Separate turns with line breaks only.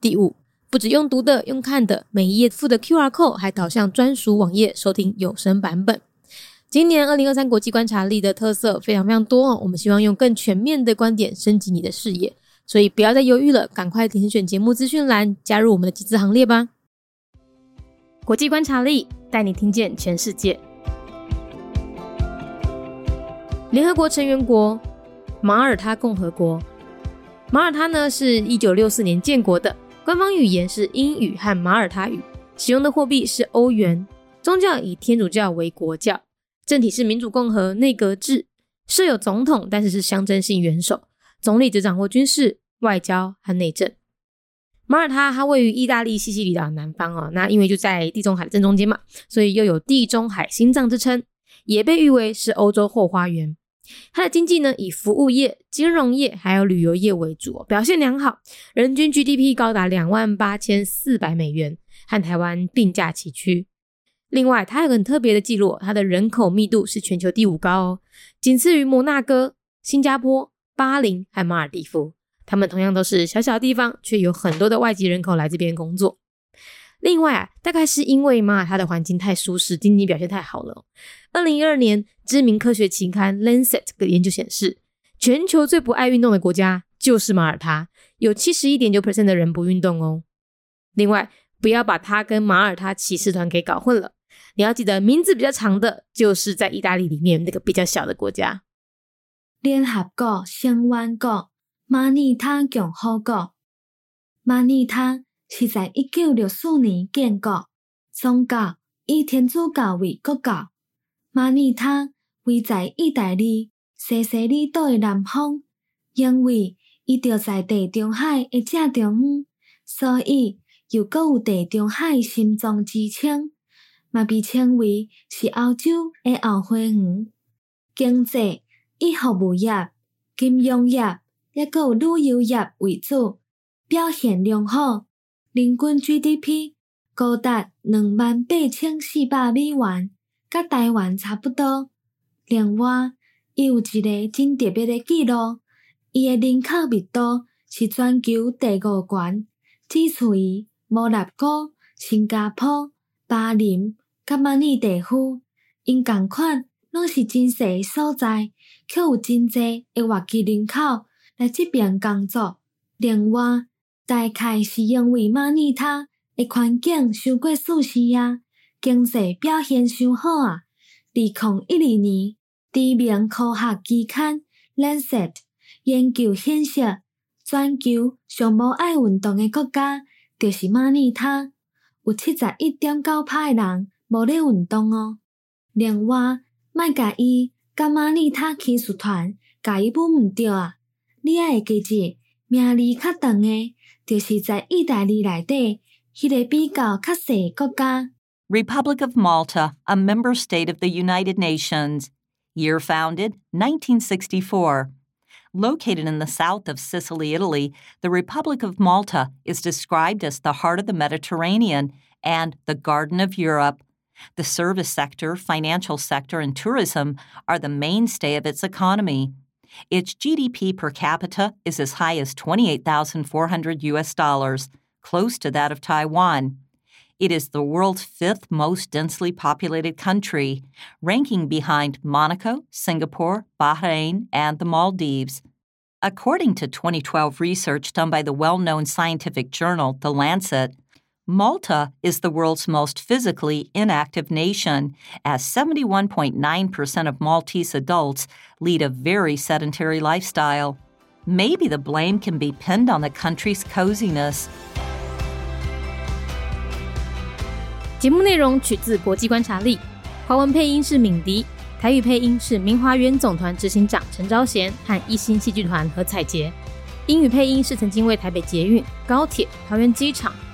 第五，不止用读的，用看的，每一页附的 Q R code 还导向专属网页收听有声版本。今年二零二三国际观察力的特色非常非常多哦，我们希望用更全面的观点升级你的视野。所以不要再犹豫了，赶快点选节目资讯栏，加入我们的集资行列吧！国际观察力带你听见全世界。联合国成员国马耳他共和国，马耳他呢是一九六四年建国的，官方语言是英语和马耳他语，使用的货币是欧元，宗教以天主教为国教，政体是民主共和内阁制，设有总统，但是是象征性元首。总理只掌握军事、外交和内政。马耳他它位于意大利西西里岛南方哦，那因为就在地中海正中间嘛，所以又有地中海心脏之称，也被誉为是欧洲后花园。它的经济呢以服务业、金融业还有旅游业为主，表现良好，人均 GDP 高达两万八千四百美元，和台湾并驾齐驱。另外，它有个很特别的记录，它的人口密度是全球第五高哦，仅次于摩纳哥、新加坡。巴林和马尔蒂夫，他们同样都是小小地方，却有很多的外籍人口来这边工作。另外啊，大概是因为马耳他的环境太舒适，经济表现太好了。二零一二年，知名科学期刊《Lancet》的研究显示，全球最不爱运动的国家就是马耳他，有七十一点九 percent 的人不运动哦。另外，不要把它跟马耳他骑士团给搞混了。你要记得，名字比较长的，就是在意大利里面那个比较小的国家。
联合国成员国马耳他共和国，马耳他是在一九六四年建国，宗教以天主教为国教。马尼他位在意大利西西里岛的南方，因为伊着在地中海的正中央，所以又搁有地中海心脏之称，嘛被称为是欧洲的后花园。经济。以服务业、金融业，也搁有旅游业为主，表现良好。人均 GDP 高达两万八千四百美元，甲台湾差不多。另外，伊有一个真特别的记录，伊的人口密度是全球第五悬，只处于摩纳哥、新加坡、巴林、甲马尼地区，因共款。拢是真细所在，却有真济的外籍人口来这边工作。另外，大概是因为马尼他的环境太过舒适啊，经济表现伤好啊。二零一二年，知名科学期刊《Lancet》研究显示，全球上无爱运动的国家就是马尼他，有七十一点九派人无咧运动哦。另外，卖甲伊甲马尼他骑士团甲伊分毋着啊！你也会记住，名字较长诶，就是在意大利内底迄个比较较细国家。
Republic of Malta, a member state of the United Nations. Year founded 1964. Located in the south of Sicily, Italy, the Republic of Malta is described as the heart of the Mediterranean and the Garden of Europe. The service sector, financial sector, and tourism are the mainstay of its economy. Its GDP per capita is as high as 28,400 US dollars, close to that of Taiwan. It is the world's fifth most densely populated country, ranking behind Monaco, Singapore, Bahrain, and the Maldives. According to 2012 research done by the well known scientific journal The Lancet, Malta is the world's most physically inactive nation, as 71.9% of Maltese adults lead a very sedentary lifestyle. Maybe the blame can be pinned on the country's coziness.
节目内容取自国际观察力，华文配音是敏迪，台语配音是明华园总团执行长陈昭贤和一星戏剧团何彩杰。 英语配音是曾经为台北捷运、高铁、桃园机场